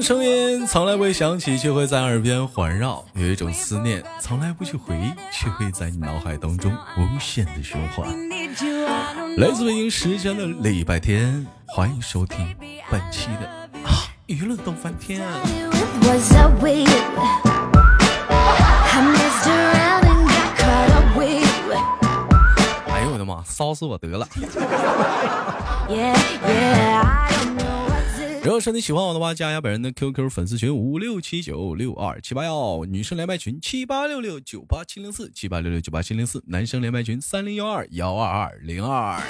种声音从来不会响起，却会在耳边环绕；有一种思念从来不去回忆，却会在你脑海当中无限的循环。来自北京时间的礼拜天，欢迎收听本期的啊娱乐逗翻天。哎呦我的妈，骚死我得了！如果说你喜欢我的话，加一下本人的 QQ 粉丝群五六七九六二七八幺，女生连麦群七八六六九八七零四七八六六九八七零四，男生连麦群三零幺二幺二二零二。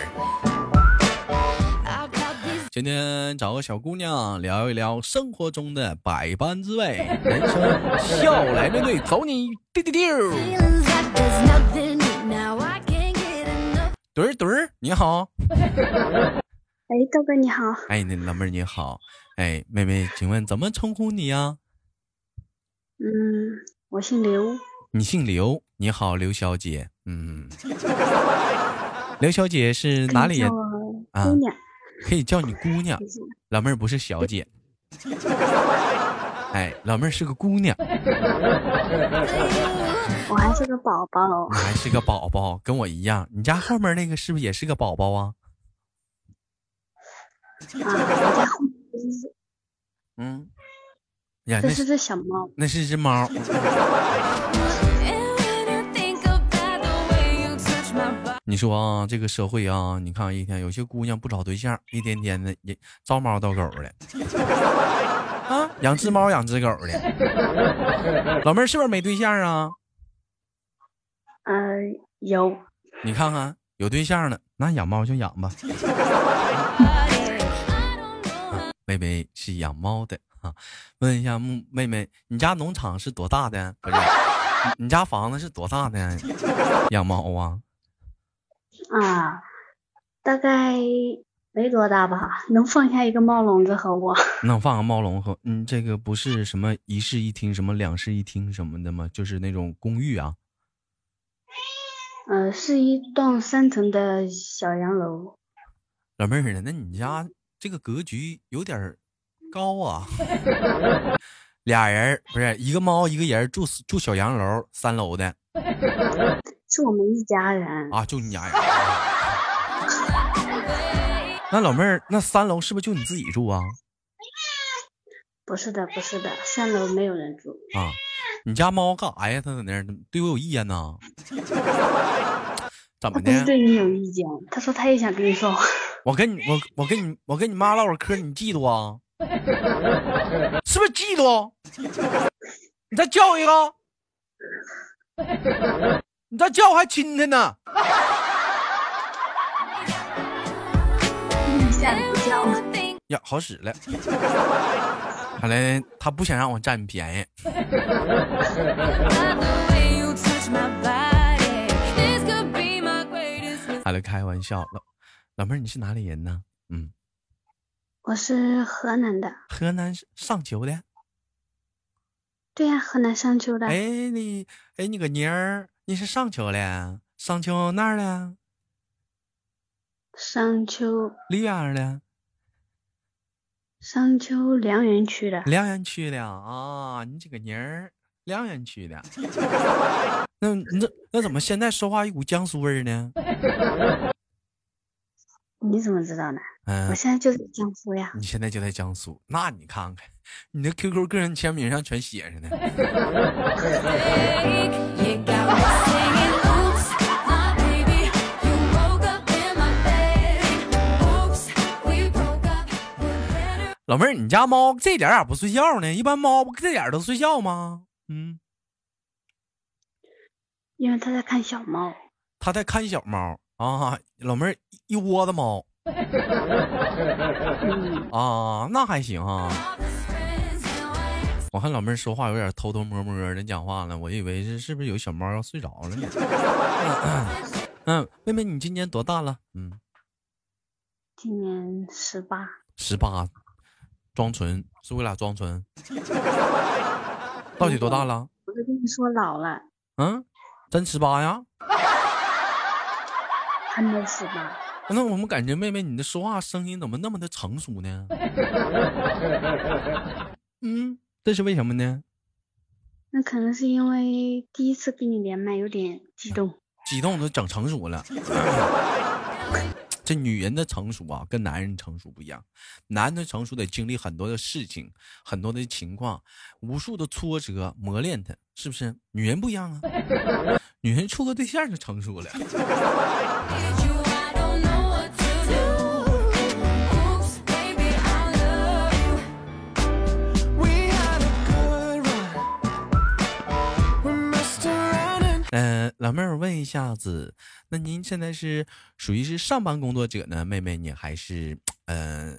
今天找个小姑娘聊一聊生活中的百般滋味，人生笑来面对，走你丢丢丢。墩儿墩儿，你好。哎，豆哥你好。哎，那老妹儿你好。哎，妹妹，请问怎么称呼你呀？嗯，我姓刘。你姓刘？你好，刘小姐。嗯，刘小姐是哪里人？姑娘。可以叫你姑 娘。老妹儿不是小姐。哎，老妹儿是个姑娘。我还是个宝宝。你还是个宝宝，跟我一样。你家后面那个是不是也是个宝宝啊？嗯，呀，这是只小猫，那是只猫。你说啊，这个社会啊，你看一天有些姑娘不找对象，一天天的也招猫逗狗的，啊，养只猫养只狗的。老妹儿是不是没对象啊？嗯，有。你看看，有对象了，那养猫就养吧。妹妹是养猫的啊，问一下木妹妹，你家农场是多大的？不是，你家房子是多大的？养猫啊？啊，大概没多大吧，能放下一个猫笼子和我。能放个猫笼和嗯，这个不是什么一室一厅，什么两室一厅什么的吗？就是那种公寓啊。呃，是一栋三层的小洋楼。老妹儿呢？那你家？这个格局有点高啊，俩人不是一个猫一个人住住小洋楼三楼的，是我们一家人啊，就你家人。那老妹儿，那三楼是不是就你自己住啊？不是的，不是的，三楼没有人住啊。你家猫干啥呀？它在那儿对我有意见呢？怎么的？对你有意见？他说他也想跟你说话。我跟你我我跟你我跟你妈唠会嗑，你嫉妒啊？是不是嫉妒？你再叫一个，你再叫我还亲他呢。呀，好使了，看来他不想让我占你便宜。好了，开玩笑了。老妹儿，你是哪里人呢？嗯，我是河南的。河南上丘的。对呀，河南商丘的。哎，你哎，你个妮儿，你是上丘的？商丘哪儿的？商丘。里边的。商丘梁园区的。梁园区的啊，你这个妮儿，梁园区的。那那那怎么现在说话一股江苏味儿呢？你怎么知道呢？嗯，我现在就在江苏呀。你现在就在江苏，那你看看，你的 QQ 个人签名上全写着呢。老妹儿，你家猫这点咋不睡觉呢？一般猫不这点都睡觉吗？嗯，因为它在看小猫。它在看小猫。啊，老妹儿一窝子猫 啊，那还行啊。我看老妹儿说话有点偷偷摸摸的讲话了，我以为是是不是有小猫要睡着了呢？嗯，妹妹，你今年多大了？嗯，今年十八。十八，装纯是为俩装纯。到底多大了？我就跟你说老了。嗯，真十八呀？还没十八，那我们感觉妹妹你的说话声音怎么那么的成熟呢？嗯，这是为什么呢？那可能是因为第一次跟你连麦有点激动，激动都整成熟了。这女人的成熟啊，跟男人成熟不一样。男的成熟得经历很多的事情，很多的情况，无数的挫折磨练他，是不是？女人不一样啊，女人处个对象就成熟了。嗯，老妹儿，问一下子，那您现在是属于是上班工作者呢？妹妹，你还是呃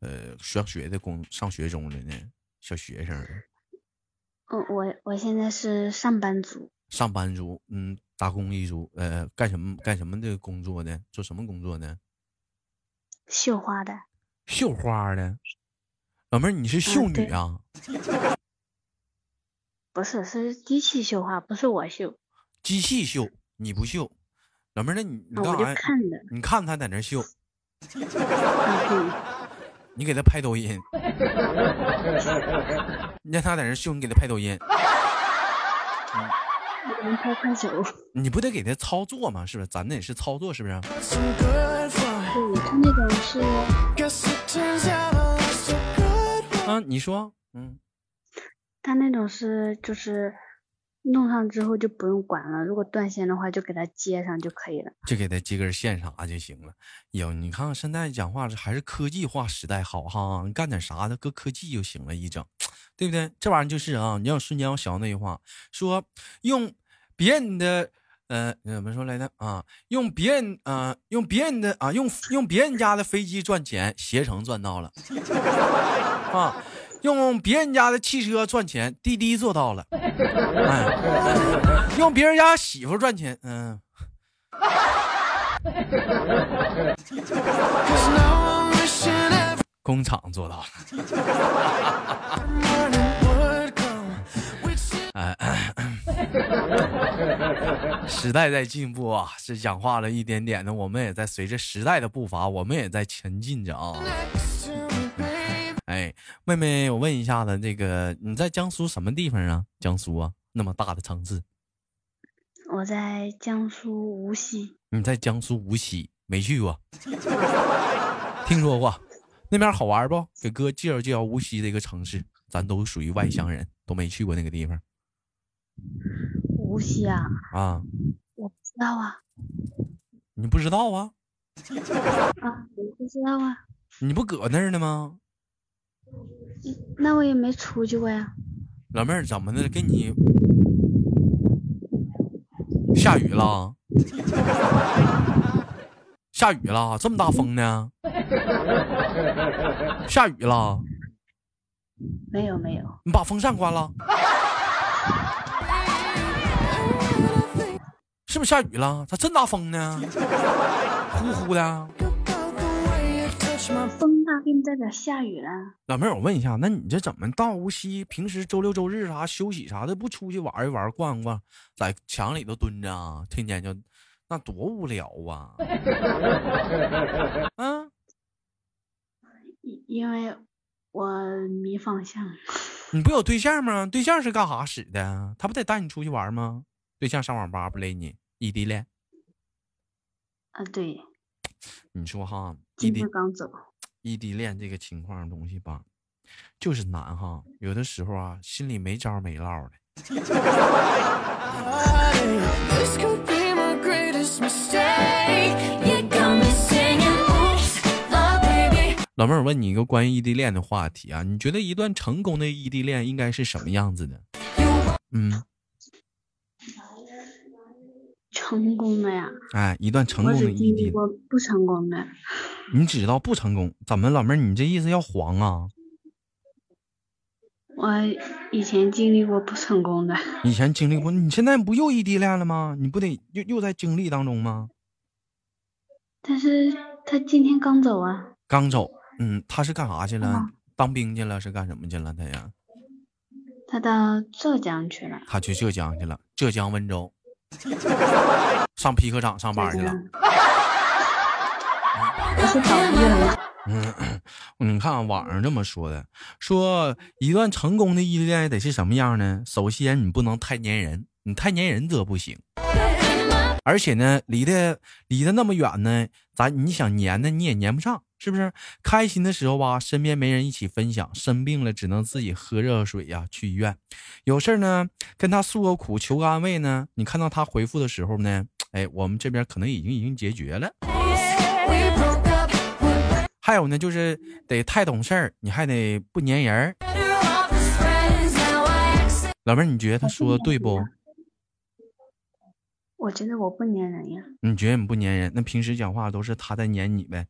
呃上学的工上学中的呢？小学生？嗯，我我现在是上班族。上班族，嗯，打工一族，呃，干什么干什么的工作呢？做什么工作呢？绣花的。绣花的，老妹儿，你是绣女啊？不是，是机器绣花，不是我绣。机器秀，你不秀，老妹儿，那你你干啥？呀，你看他在那绣，啊 你给他拍抖音，你让他在那秀，你给他拍抖音，能拍快手，你不得给他操作吗？是不是？咱那也是操作，是不是？对，他那种是，啊，你说，嗯，他那种是就是。弄上之后就不用管了，如果断线的话就给它接上就可以了，就给它接根线啥就行了。哟，你看看现在讲话还是科技化时代好哈，你干点啥的搁科技就行了，一整，对不对？这玩意儿就是啊，你要瞬间要想到那句话，说用别人的，呃，怎么说来着啊？用别人啊，用别人的啊，用用别人家的飞机赚钱，携程赚到了 啊。用别人家的汽车赚钱，滴滴做到了。哎，用别人家媳妇赚钱，嗯。工厂做到了。哎，时代在进步啊，是讲话了一点点的，我们也在随着时代的步伐，我们也在前进着啊。哎，妹妹，我问一下子，这个你在江苏什么地方啊？江苏啊，那么大的城市。我在江苏无锡。你在江苏无锡没去过？听说过，那边好玩不？给哥介绍介绍无锡这个城市，咱都属于外乡人，都没去过那个地方。无锡啊？啊？我不知道啊。你不知道啊？啊，我不知道啊。你不搁那儿呢吗？那我也没出去过呀，老妹儿怎么的？给你下雨了？下雨了？这么大风呢？下雨了？没有没有。你把风扇关了？是不是下雨了？咋这么大风呢？呼呼的。风大并不代表下雨了。老妹儿，我问一下，那你这怎么到无锡？平时周六周日啥休息啥的，不出去玩一玩、逛逛，在墙里头蹲着啊？天天就那多无聊啊！啊？因为我迷方向。你不有对象吗？对象是干啥使的？他不得带你出去玩吗？对象上网吧不勒你？异地恋？啊，对。你说哈，异地刚走，异地恋这个情况东西吧，就是难哈。有的时候啊，心里没招没落的。老妹儿，我问你一个关于异地恋的话题啊，你觉得一段成功的异地恋应该是什么样子的？嗯。成功的呀！哎，一段成功的异地。我不成功的。你知道不成功？怎么，老妹儿，你这意思要黄啊？我以前经历过不成功的。以前经历过，你现在不又异地恋了吗？你不得又又在经历当中吗？但是他今天刚走啊。刚走，嗯，他是干啥去了？当兵去了？是干什么去了？他呀？他到浙江去了。他去浙江去了，浙江温州。上皮革厂上班去了。嗯，你看网上这么说的，说一段成功的异地恋得是什么样呢？首先，你不能太粘人，你太粘人则不行。而且呢，离得离得那么远呢，咱你想粘呢，你也粘不上，是不是？开心的时候吧，身边没人一起分享；生病了，只能自己喝热水呀，去医院。有事呢，跟他诉个苦，求个安慰呢。你看到他回复的时候呢，哎，我们这边可能已经已经解决了。还有呢，就是得太懂事儿，你还得不粘人。老妹儿，你觉得他说的对不？我觉得我不粘人呀。你觉得你不粘人？那平时讲话都是他在粘你呗？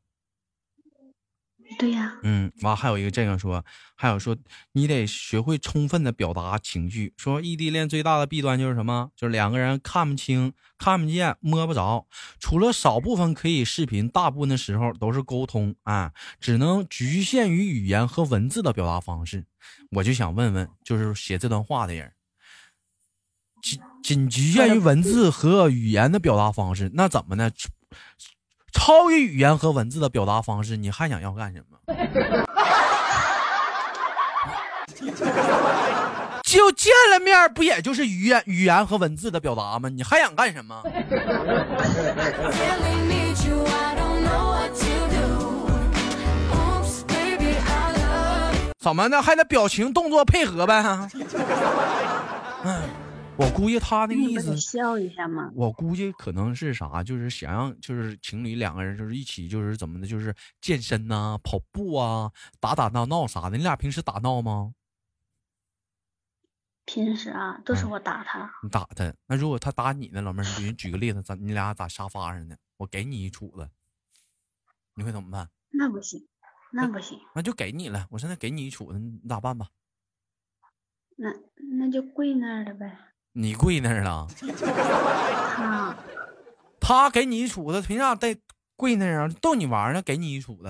对呀。嗯，完还有一个这样说，还有说你得学会充分的表达情绪。说异地恋最大的弊端就是什么？就是两个人看不清、看不见、摸不着。除了少部分可以视频，大部分的时候都是沟通啊，只能局限于语言和文字的表达方式。我就想问问，就是写这段话的人。仅仅局限于文字和语言的表达方式，那怎么呢？超越语言和文字的表达方式，你还想要干什么？就见了面，不也就是语言、语言和文字的表达吗？你还想干什么？怎么的？还得表情动作配合呗？嗯。我估计他那个意思，笑一下吗？我估计可能是啥，就是想让就是情侣两个人就是一起就是怎么的，就是健身呐、跑步啊、打打闹闹啥的。你俩平时打闹吗？平时啊，都是我打他。你打他？那如果他打你呢，老妹儿？你举个例子，咱你俩打沙发上呢，我给你一杵子，你会怎么办？那不行，那不行。那就给你了。我现在给你一杵子，你咋办吧？那那就跪那儿了呗。你跪那儿了？他给你一杵子，凭啥得跪那儿啊？逗你玩呢，给你一杵子。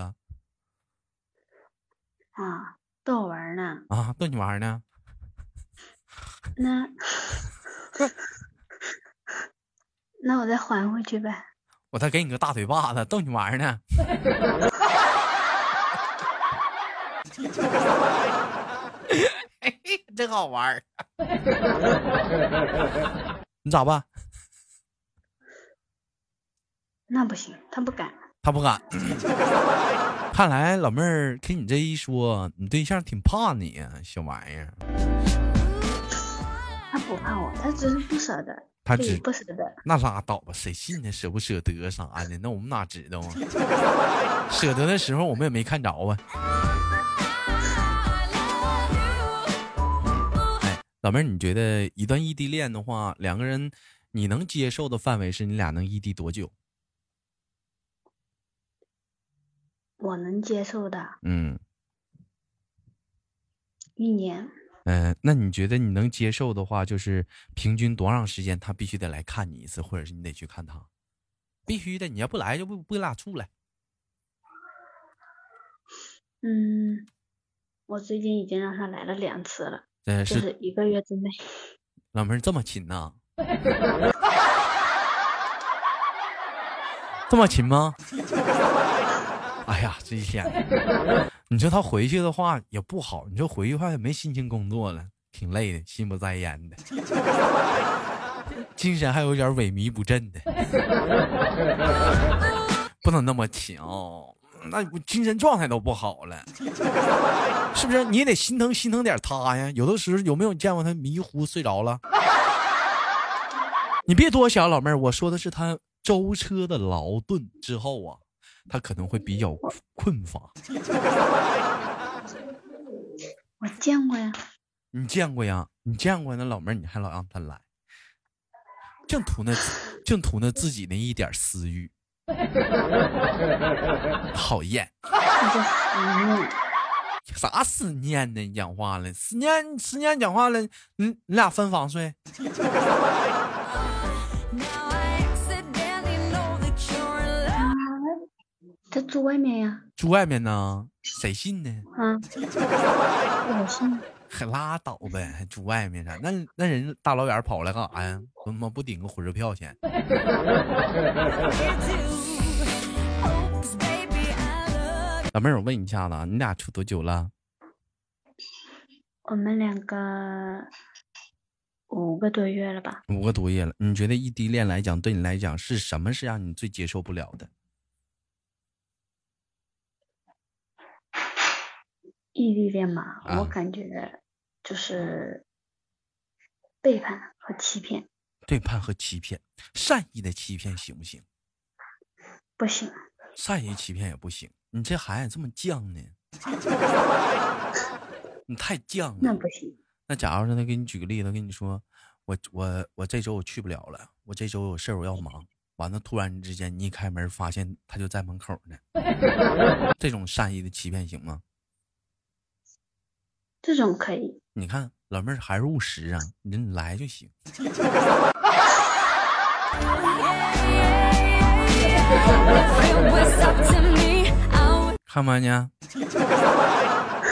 啊，逗我玩呢？啊，逗你玩呢？那 那我再还回去呗。我再给你个大嘴巴子，逗你玩呢。真好玩 你咋办？那不行，他不敢。他不敢。看来老妹儿听你这一说，你对象挺怕你呀，小玩意儿。他不怕我，他只是不舍得。他只不舍得。那拉倒吧，谁信呢？舍不舍得啥的？那我们哪知道啊？舍得的时候我们也没看着啊。老妹儿，你觉得一段异地恋的话，两个人你能接受的范围是你俩能异地多久？我能接受的。嗯。一年。嗯，那你觉得你能接受的话，就是平均多长时间他必须得来看你一次，或者是你得去看他？必须的，你要不来就不不俩处了。嗯，我最近已经让他来了两次了。这是一个月之内，老妹儿这么勤呐？这么勤吗？哎呀，这一天，你说他回去的话也不好，你说回去的话也没心情工作了，挺累的，心不在焉的，精神还有点萎靡不振的，不能那么勤哦。那精神状态都不好了，是不是？你也得心疼心疼点他呀。有的时候有没有见过他迷糊睡着了？你别多想，老妹儿，我说的是他舟车的劳顿之后啊，他可能会比较困乏。我见过呀。你见过呀？你见过那老妹儿，你还老让他来，净图那净图那自己那一点私欲。讨厌，啥思念呢？你讲话了，思念思念讲话了，你你俩分房睡？他住外面呀？住外面呢？谁信呢？啊，我信。还拉倒呗，还住外面啥？那那人大老远跑来干啥呀？他妈不顶个火车票钱？老妹儿，我问一下子，你俩处多久了？我们两个五个多月了吧？五个多月了。你觉得异地恋来讲，对你来讲是什么是让你最接受不了的？异地恋嘛，我感觉就是背叛和欺骗。背叛和欺骗，善意的欺骗行不行？不行。善意欺骗也不行。你这孩子这么犟呢？你太犟了。那不行。那假如说他给你举个例子，跟你说，我我我这周我去不了了，我这周有事我要忙。完了，突然之间你一开门发现他就在门口呢。这种善意的欺骗行吗？这种可以。你看老妹儿还是务实啊，你来就行。看吧你，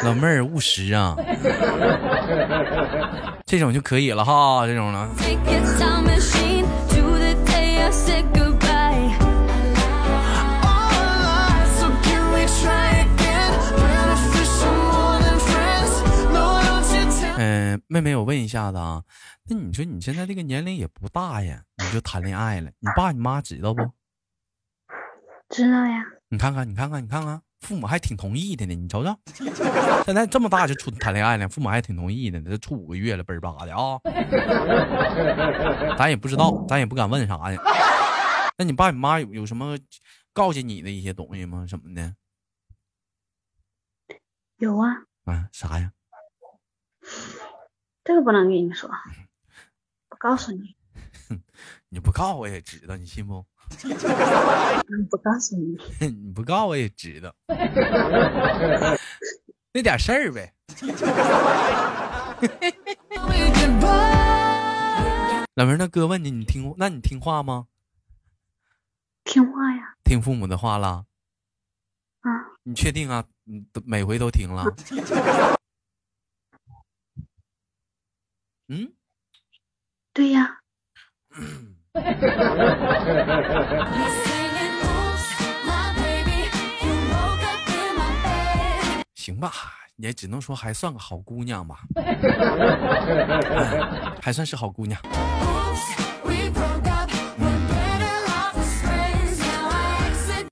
老妹儿务实啊，这种就可以了哈，这种的。妹妹，我问一下子啊，那你说你现在这个年龄也不大呀，你就谈恋爱了，你爸你妈知道不？知道呀。你看看，你看看，你看看。父母还挺同意的呢，你瞅瞅，现在这么大就处谈恋爱了，父母还挺同意的呢，这处五个月了，倍儿巴的啊！咱也不知道，咱也不敢问啥呀。那你爸你妈有有什么告诫你的一些东西吗？什么的？有啊。啊，啥呀？这个不能跟你说，不告诉你。你不告我也知道，你信不？不告诉你，你不告我也知道，那点事儿呗。老妹儿，那哥问你，你听，那你听话吗？听话呀。听父母的话了。啊。你确定啊？你每回都听了。嗯。对呀。行吧，也只能说还算个好姑娘吧，还算是好姑娘。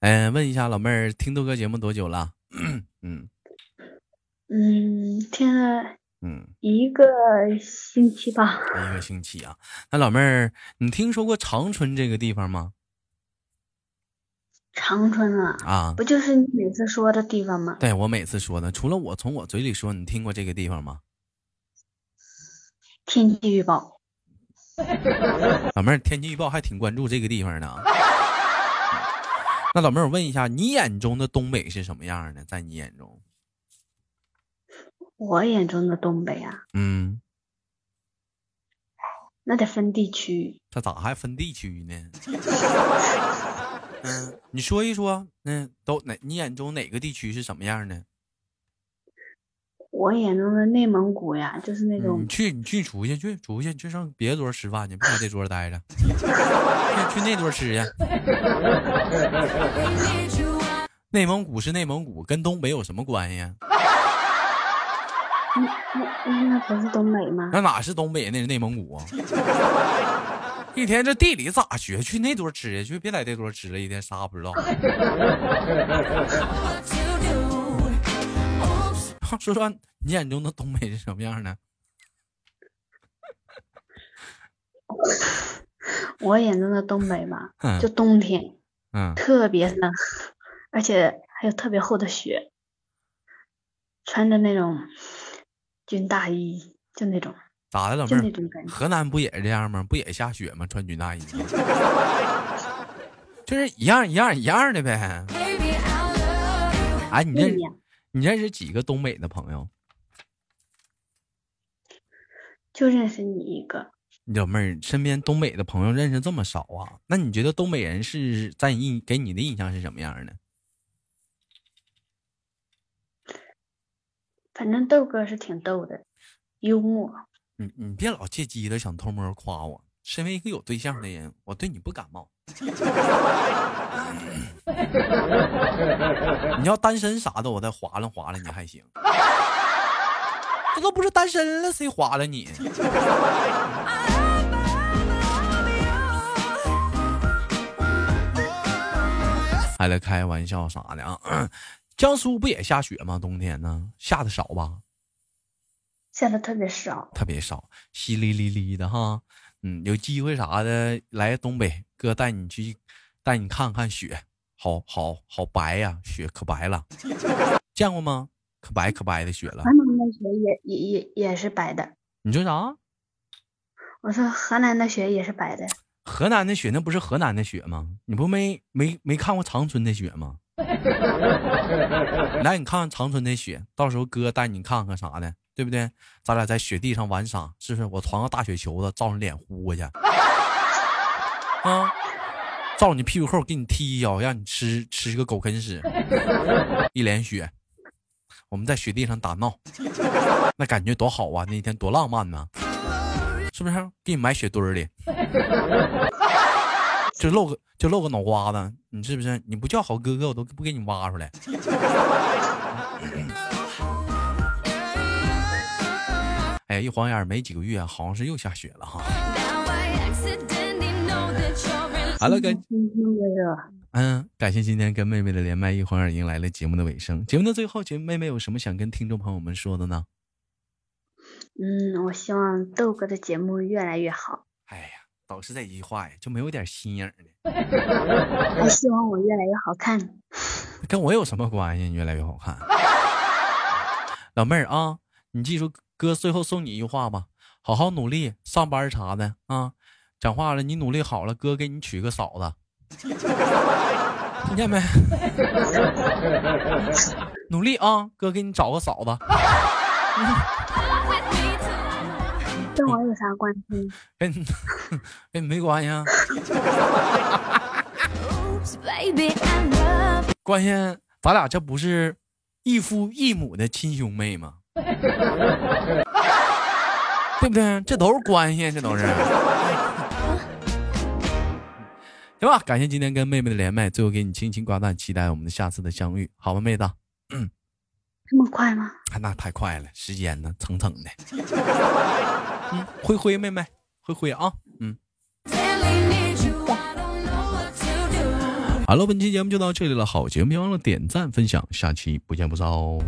嗯，问一下老妹儿，听豆哥节目多久了？嗯嗯，听了。嗯，一个星期吧。一个星期啊，那老妹儿，你听说过长春这个地方吗？长春啊，啊，不就是你每次说的地方吗？对，我每次说的，除了我从我嘴里说，你听过这个地方吗？天气预报。老妹儿，天气预报还挺关注这个地方的。那老妹儿，我问一下，你眼中的东北是什么样的？在你眼中？我眼中的东北啊，嗯，那得分地区。这咋还分地区呢？嗯，你说一说，嗯，都哪？你眼中哪个地区是什么样的？我眼中的内蒙古呀，就是那种。你去，你去出去，去出去，去上别桌吃饭去，别在这桌待着。去去那桌吃去。内蒙古是内蒙古，跟东北有什么关系？那那那不是东北吗？那哪是东北？那是内蒙古啊！一天这地理咋学？去那桌吃去，别在这桌吃了，一天啥不知道。说说你眼中的东北是什么样的？我眼中的东北吧，就冬天，嗯，特别冷，而且还有特别厚的雪，穿着那种。军大衣就那种，咋的，老妹儿？河南不也是这样吗？不也下雪吗？穿军大衣，就是一样一样一样的呗。哎，你认你认识几个东北的朋友？就认识你一个。老妹儿身边东北的朋友认识这么少啊？那你觉得东北人是在印给你的印象是什么样的？反正豆哥是挺逗的，幽默。你你别老借机的想偷摸夸我，身为一个有对象的人，我对你不感冒。你要单身啥的，我再划拉划拉你还行。这都不是单身了，谁划拉你？还来开玩笑啥的啊？江苏不也下雪吗？冬天呢，下的少吧？下的特别少，特别少，淅沥沥沥的哈。嗯，有机会啥的来东北，哥带你去，带你看看雪，好好好白呀，雪可白了，见过吗？可白可白的雪了。河南的雪也也也也是白的。你说啥？我说河南的雪也是白的。河南的雪那不是河南的雪吗？你不没没没看过长春的雪吗？来，你看看长春的雪，到时候哥带你看看啥的，对不对？咱俩在雪地上玩耍，是不是？我传个大雪球子，照你脸呼过去，啊，照你屁股后给你踢一脚，让你吃吃个狗啃屎，一脸血，我们在雪地上打闹，那感觉多好啊！那天多浪漫呢。是不是给你埋雪堆里，就露个就露个脑瓜子？你是不是？你不叫好哥哥，我都不给你挖出来。哎，一晃眼没几个月，好像是又下雪了哈。好了，感嗯，感谢今天跟妹妹的连麦，一晃眼迎来了节目的尾声。节目的最后，节妹妹有什么想跟听众朋友们说的呢？嗯，我希望豆哥的节目越来越好。哎呀，都是这句话呀，就没有点心眼的。我希望我越来越好看。跟我有什么关系？你越来越好看。老妹儿啊，你记住哥最后送你一句话吧：好好努力，上班啥的啊。讲话了，你努力好了，哥给你娶个嫂子。听见没？努力啊，哥给你找个嫂子。跟 我有啥关系？跟跟你没关系啊。关系，咱俩这不是异父异母的亲兄妹吗？对不对？这都是关系，这都是。行吧，感谢今天跟妹妹的连麦，最后给你轻轻挂断，期待我们的下次的相遇，好吗，妹子？嗯。这么快吗？那太快了，时间呢，蹭蹭的。灰灰妹妹，灰灰啊，嗯。好了，本期节目就到这里了，好节目别忘了点赞分享，下期不见不散哦。